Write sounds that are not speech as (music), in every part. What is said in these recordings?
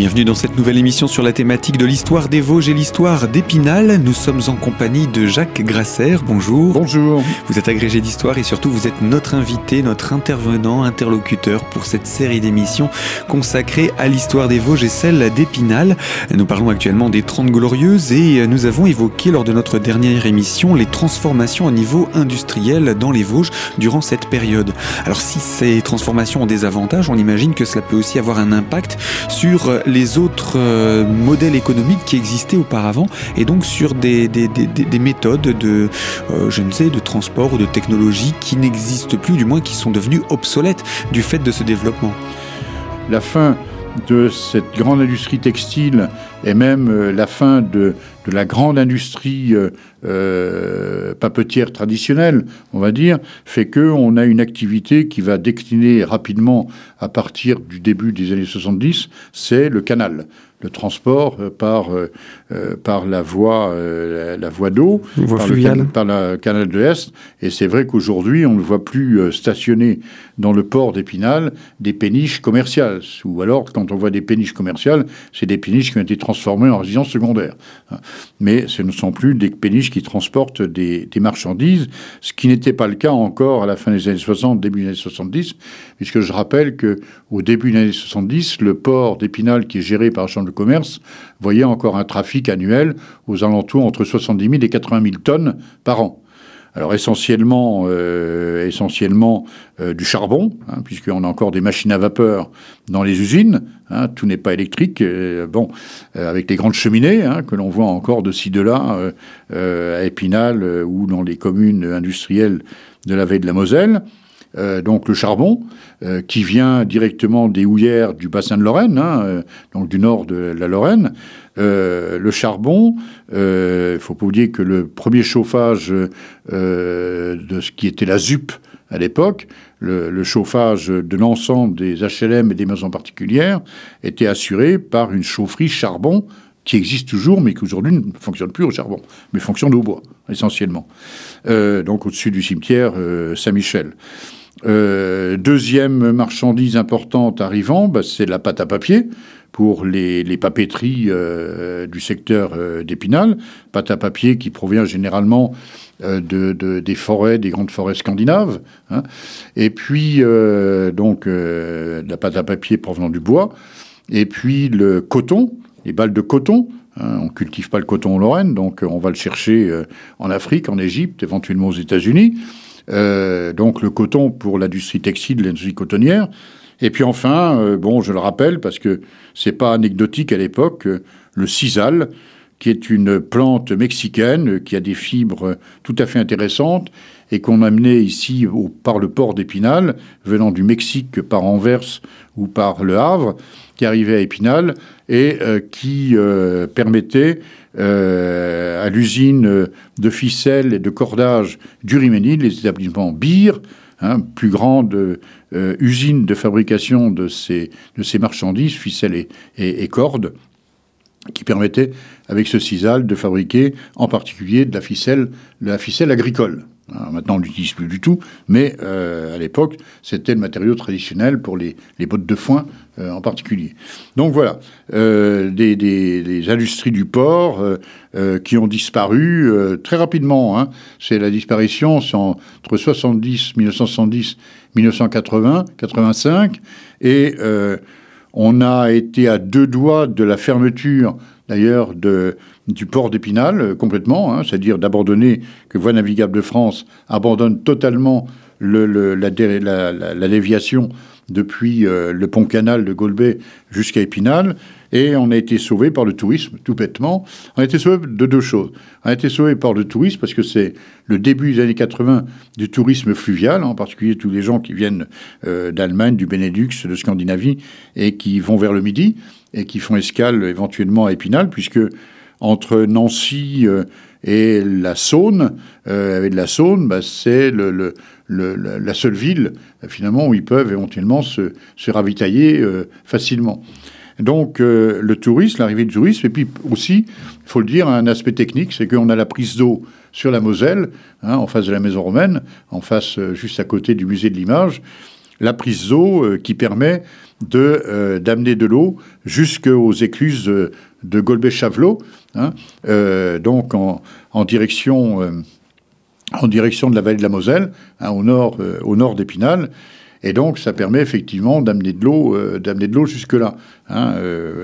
Bienvenue dans cette nouvelle émission sur la thématique de l'histoire des Vosges et l'histoire d'Épinal. Nous sommes en compagnie de Jacques Grasser. Bonjour. Bonjour. Vous êtes agrégé d'histoire et surtout vous êtes notre invité, notre intervenant, interlocuteur pour cette série d'émissions consacrée à l'histoire des Vosges et celle d'Épinal. Nous parlons actuellement des Trente Glorieuses et nous avons évoqué lors de notre dernière émission les transformations au niveau industriel dans les Vosges durant cette période. Alors si ces transformations ont des avantages, on imagine que cela peut aussi avoir un impact sur les autres euh, modèles économiques qui existaient auparavant et donc sur des, des, des, des méthodes de, euh, je ne sais, de transport ou de technologie qui n'existent plus, du moins qui sont devenues obsolètes du fait de ce développement. La fin de cette grande industrie textile et même euh, la fin de, de la grande industrie euh, euh, papetière traditionnelle, on va dire, fait que on a une activité qui va décliner rapidement à partir du début des années 70, c'est le canal le transport euh, par, euh, par la voie, la voie d'eau, par, le, par le canal de l'Est. Et c'est vrai qu'aujourd'hui, on ne voit plus stationner dans le port d'Épinal des péniches commerciales. Ou alors, quand on voit des péniches commerciales, c'est des péniches qui ont été transformées en résidences secondaires. Mais ce ne sont plus des péniches qui transportent des, marchandises, ce qui n'était pas le cas encore à la fin des années 60, début des années 70, puisque je rappelle que au début des années 70, le port d'Épinal, qui est géré par la Chambre de commerce, voyait encore un trafic annuel aux alentours entre 70 000 et 80 000 tonnes par an. Alors essentiellement, euh, essentiellement euh, du charbon, hein, puisqu'on a encore des machines à vapeur dans les usines. Hein, tout n'est pas électrique. Euh, bon, euh, avec les grandes cheminées hein, que l'on voit encore de ci de là à Épinal ou dans les communes industrielles de la veille de la Moselle. Euh, donc le charbon, euh, qui vient directement des houillères du bassin de Lorraine, hein, euh, donc du nord de la Lorraine. le charbon, il ne faut pas oublier que le premier chauffage de ce qui était la ZUP à l'époque, le, le, chauffage de l'ensemble des HLM et des maisons particulières, était assuré par une chaufferie charbon qui existe toujours, mais qui aujourd'hui ne fonctionne plus au charbon, mais fonctionne au bois, essentiellement. Donc au-dessus du cimetière Saint-Michel. Euh, deuxième marchandise importante arrivant, bah, c'est la pâte à papier pour les, papeteries euh, du secteur euh, d'Épinal. Pâte à papier qui provient généralement de, de, des forêts, des grandes forêts scandinaves. Hein. Et puis, donc, la pâte à papier provenant du bois. Et puis le coton, les balles de coton. Hein, on cultive pas le coton en Lorraine, donc on va le chercher en Afrique, en Égypte, éventuellement aux États-Unis. Euh, donc le coton pour l'industrie textile, l'industrie cotonnière. Et puis enfin, euh, bon, je le rappelle parce que c'est pas anecdotique à l'époque, euh, le sisal, qui est une plante mexicaine qui a des fibres tout à fait intéressantes et qu'on amenait ici par le port d'Épinal, venant du Mexique par Anvers ou par Le Havre, qui arrivait à Épinal et qui permettait à l'usine de ficelles et de cordage du Riménil, les établissements BIR, hein, plus grande euh, usine de fabrication de ces, marchandises, ficelles et cordes, qui permettait, avec ce sisal, de fabriquer en particulier de la ficelle, de la ficelle agricole. Alors maintenant, on l'utilise plus du tout, mais euh, à l'époque, c'était le matériau traditionnel pour les, bottes de foin euh, en particulier. Donc voilà, euh, des, des, industries du port euh, euh, qui ont disparu très rapidement. Hein. C'est la disparition entre 70, 1970, 1980, 85, et on a été à deux doigts de la fermeture, d'ailleurs, de du port d'Épinal euh, complètement, hein, c'est-à-dire d'abandonner que Voie navigable de France abandonne totalement le, la, la, déviation depuis euh, le pont canal de Golbet jusqu'à Épinal, et on a été sauvé par le tourisme, tout bêtement. On a été sauvé de deux choses. On a été sauvé par le tourisme parce que c'est le début des années 80 du tourisme fluvial, en particulier tous les gens qui viennent euh, d'Allemagne, du Benelux, de Scandinavie, et qui vont vers le Midi et qui font escale éventuellement à Épinal, puisque entre Nancy euh, et la Saône, euh, la Saône, bah, c'est la seule ville finalement où ils peuvent éventuellement se, ravitailler euh, facilement. Donc euh, le tourisme, l'arrivée du tourisme, et puis aussi, il faut le dire, un aspect technique, c'est qu'on a la prise d'eau sur la Moselle, hein, en face de la maison romaine, en face, juste à côté du musée de l'image. la prise d'eau qui permet de d'amener de l'eau jusqu'aux écluses de Golbet-Chavelot, hein, donc en, en direction en direction de la vallée de la Moselle, hein, au nord, au nord d'Épinal. Et donc, ça permet effectivement d'amener de l'eau, d'amener de l'eau jusque là. Hein,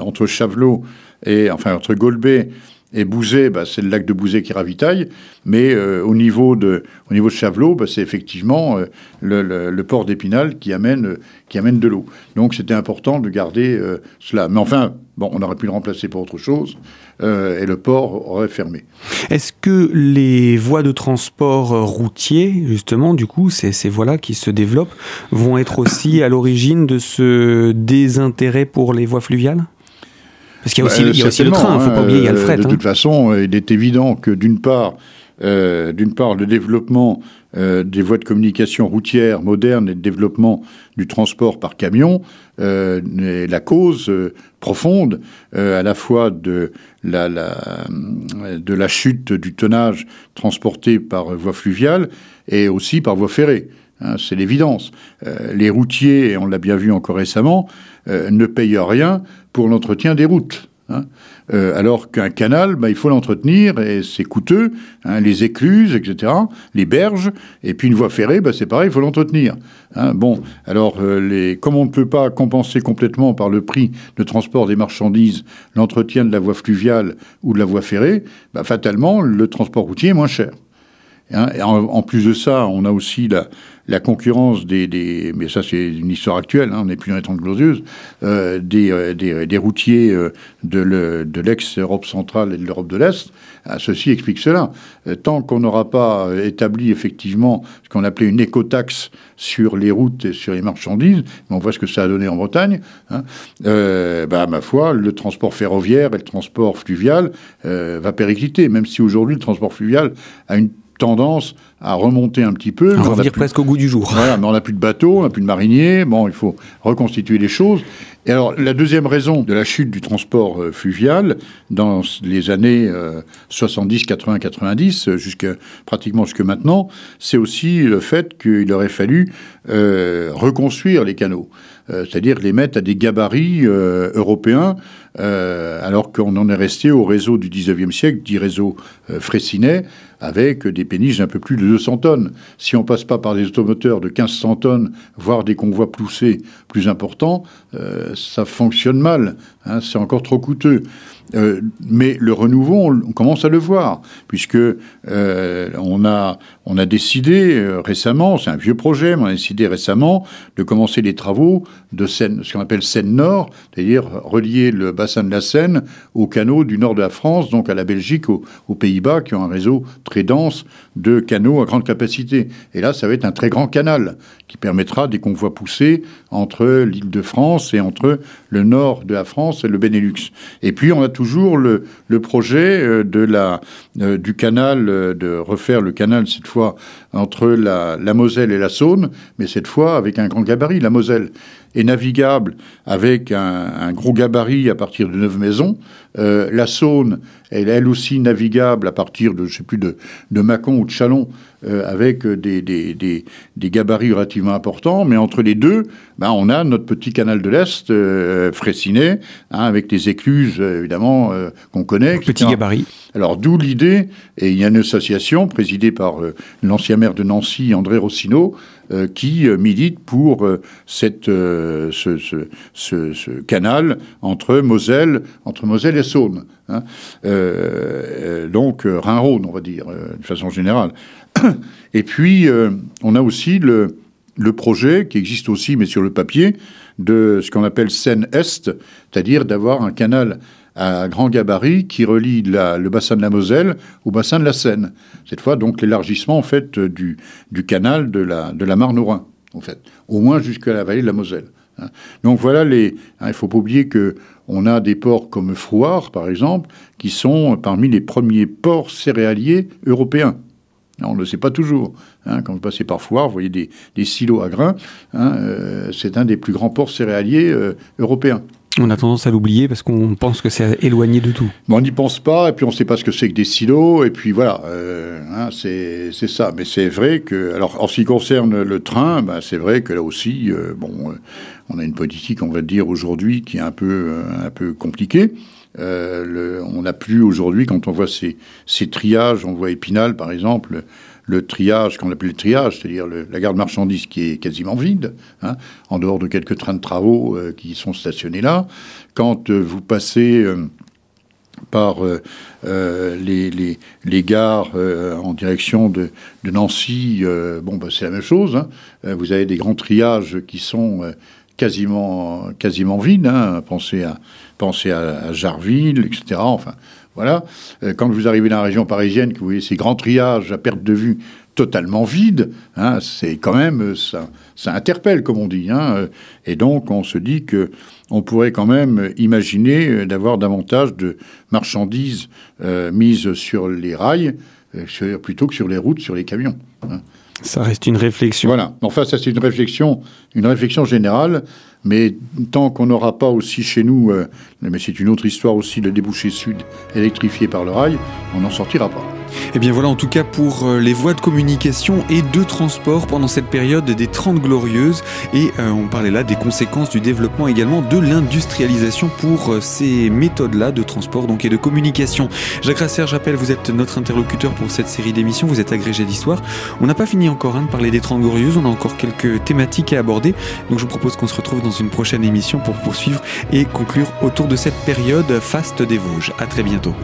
entre Chavelot et enfin entre Golbet et Bouzet, bah, c'est le lac de Bouzet qui ravitaille, mais euh, au, niveau de, au niveau de Chavelot, bah, c'est effectivement euh, le, port d'Épinal qui amène, qui amène de l'eau. Donc c'était important de garder euh, cela. Mais enfin, bon, on aurait pu le remplacer pour autre chose, et le port aurait fermé. Est-ce que les voies de transport routier, justement, du coup, ces voies-là qui se développent, vont être aussi à l'origine de ce désintérêt pour les voies fluviales? Parce qu'il y a aussi, le train, il ne faut pas oublier, il y a le hein, fret. De toute hein. façon, il est évident que d'une part, euh, d'une part, le développement euh, des voies de communication routières modernes et le développement du transport par camion euh, est la cause profonde à la fois de la, de la chute du tonnage transporté par voie fluviale et aussi par voie ferrée. Hein, c'est l'évidence. les routiers, et on l'a bien vu encore récemment, ne payent rien pour l'entretien des routes. Hein. Euh, alors qu'un canal, bah, il faut l'entretenir et c'est coûteux, hein, les écluses, etc., les berges, et puis une voie ferrée, bah, c'est pareil, il faut l'entretenir. Bon, alors euh, les, comme on ne peut pas compenser complètement par le prix de transport des marchandises l'entretien de la voie fluviale ou de la voie ferrée, bah, fatalement le transport routier est moins cher. Et en, plus de ça, on a aussi la, concurrence des, mais ça c'est une histoire actuelle, hein, on n'est plus dans les 30 glorieuses, euh, euh, des, routiers euh, de l'ex-Europe centrale et de l'Europe de l'Est. Ah, ceci explique cela. Tant qu'on n'aura pas établi effectivement ce qu'on appelait une écotaxe sur les routes et sur les marchandises, on voit ce que ça a donné en Bretagne, hein, bah, ma foi, le transport ferroviaire et le transport fluvial va péricliter, même si aujourd'hui le transport fluvial a une tendance à remonter un petit peu. À revenir presque au goût du jour. Voilà, mais on n'a plus de bateaux, on n'a plus de mariniers. Bon, il faut reconstituer les choses. Et alors, la deuxième raison de la chute du transport euh, fluvial dans les années 70, 80, 90, jusqu'à pratiquement jusque maintenant, c'est aussi le fait qu'il aurait fallu euh, reconstruire les canaux, euh, c'est-à-dire les mettre à des gabarits européens, alors qu'on en est resté au réseau du 19e siècle, dit réseau Fraissinet, avec des péniches d'un peu plus de 200 tonnes. Si on passe pas par des automoteurs de 1500 tonnes, voire des convois poussés plus importants, euh, ça fonctionne mal. Hein, c'est encore trop coûteux. Euh, mais le renouveau, on, commence à le voir, puisque euh, on, a, on a décidé récemment, c'est un vieux projet, mais on a décidé récemment de commencer les travaux de Seine, ce qu'on appelle Seine-Nord, c'est-à-dire relier le bassin de la Seine aux canaux du nord de la France, donc à la Belgique, aux, aux Pays-Bas, qui ont un réseau très dense de canaux à grande capacité. Et là, ça va être un très grand canal qui permettra des convois poussés entre l'île de France et entre le nord de la France et le Benelux. Et puis, on a toujours le, le projet euh, de la, euh, du canal, euh, de refaire le canal cette fois entre la, Moselle et la Saône, mais cette fois avec un grand gabarit. La Moselle est navigable avec un, un gros gabarit à partir de neuf maisons. Euh, la Saône elle est elle aussi navigable à partir de, je sais plus, de, de Mâcon ou de Chalon, euh, avec des, des, des, des, gabarits relativement importants. Mais entre les deux, ben, on a notre petit canal de l'Est, euh, Fraissinet, hein, avec des écluses, évidemment, euh, qu'on connaît. Petit gabarit. Alors, d'où l'idée, et il y a une association présidée par euh, l'ancien maire de Nancy, André Rossino, qui milite pour cette, ce, ce, ce, ce, canal entre Moselle, entre Moselle et Saône. Hein. donc, Rhin-Rhône, on va dire, de façon générale. (coughs) Et puis, euh, on a aussi le, projet, qui existe aussi, mais sur le papier, de ce qu'on appelle Seine-Est, c'est-à-dire d'avoir un canal à grand gabarit qui relie le bassin de la Moselle au bassin de la Seine. Cette fois, donc, l'élargissement, en fait, du, canal de la, Marne au Rhin, en fait, au moins jusqu'à la vallée de la Moselle. Hein. Donc voilà les. Hein, il ne faut pas oublier que on a des ports comme Frouard, par exemple, qui sont parmi les premiers ports céréaliers européens. On ne le sait pas toujours. Hein. Quand vous passez par Foire, vous voyez des, silos à grains. Hein, euh, c'est un des plus grands ports céréaliers euh, européens. On a tendance à l'oublier parce qu'on pense que c'est éloigné de tout. On n'y pense pas, et puis on ne sait pas ce que c'est que des silos, et puis voilà, euh, hein, c'est ça. Mais c'est vrai que, alors en ce qui concerne le train, ben, c'est vrai que là aussi, euh, bon, euh, on a une politique, on va dire aujourd'hui, qui est un peu, un peu compliquée. On n'a plus aujourd'hui, quand on voit ces, ces triages, on voit Épinal par exemple, le triage, qu'on appelle le triage, c'est-à-dire la gare de marchandises qui est quasiment vide, hein, en dehors de quelques trains de travaux euh, qui sont stationnés là. Quand euh, vous passez euh, par les, les, gares en direction de, Nancy, bon, bah, c'est la même chose. Hein. vous avez des grands triages qui sont quasiment, quasiment vides. Hein. Pensez, à, pensez à Jarville, etc. Enfin, voilà. Euh, quand vous arrivez dans la région parisienne, que vous voyez ces grands triages à perte de vue totalement vides, hein, c'est quand même euh, ça, interpelle, comme on dit. Hein. et donc, on se dit que on pourrait quand même imaginer d'avoir davantage de marchandises euh, mises sur les rails plutôt que sur les routes, sur les camions. Hein. Ça reste une réflexion. Voilà. Enfin, ça c'est une réflexion, une réflexion générale. Mais tant qu'on n'aura pas aussi chez nous, euh, mais c'est une autre histoire aussi, le débouché sud électrifié par le rail, on n'en sortira pas. Et eh bien voilà en tout cas pour euh, les voies de communication et de transport pendant cette période des 30 glorieuses. Et euh, on parlait là des conséquences du développement également de l'industrialisation pour ces méthodes-là de transport donc et de communication. Jacques Rasser, j'appelle, vous êtes notre interlocuteur pour cette série d'émissions, vous êtes agrégé d'histoire. On n'a pas fini encore hein, de parler des 30 glorieuses, on a encore quelques thématiques à aborder. Donc je vous propose qu'on se retrouve dans dans une prochaine émission pour poursuivre et conclure autour de cette période faste des Vosges. À très bientôt.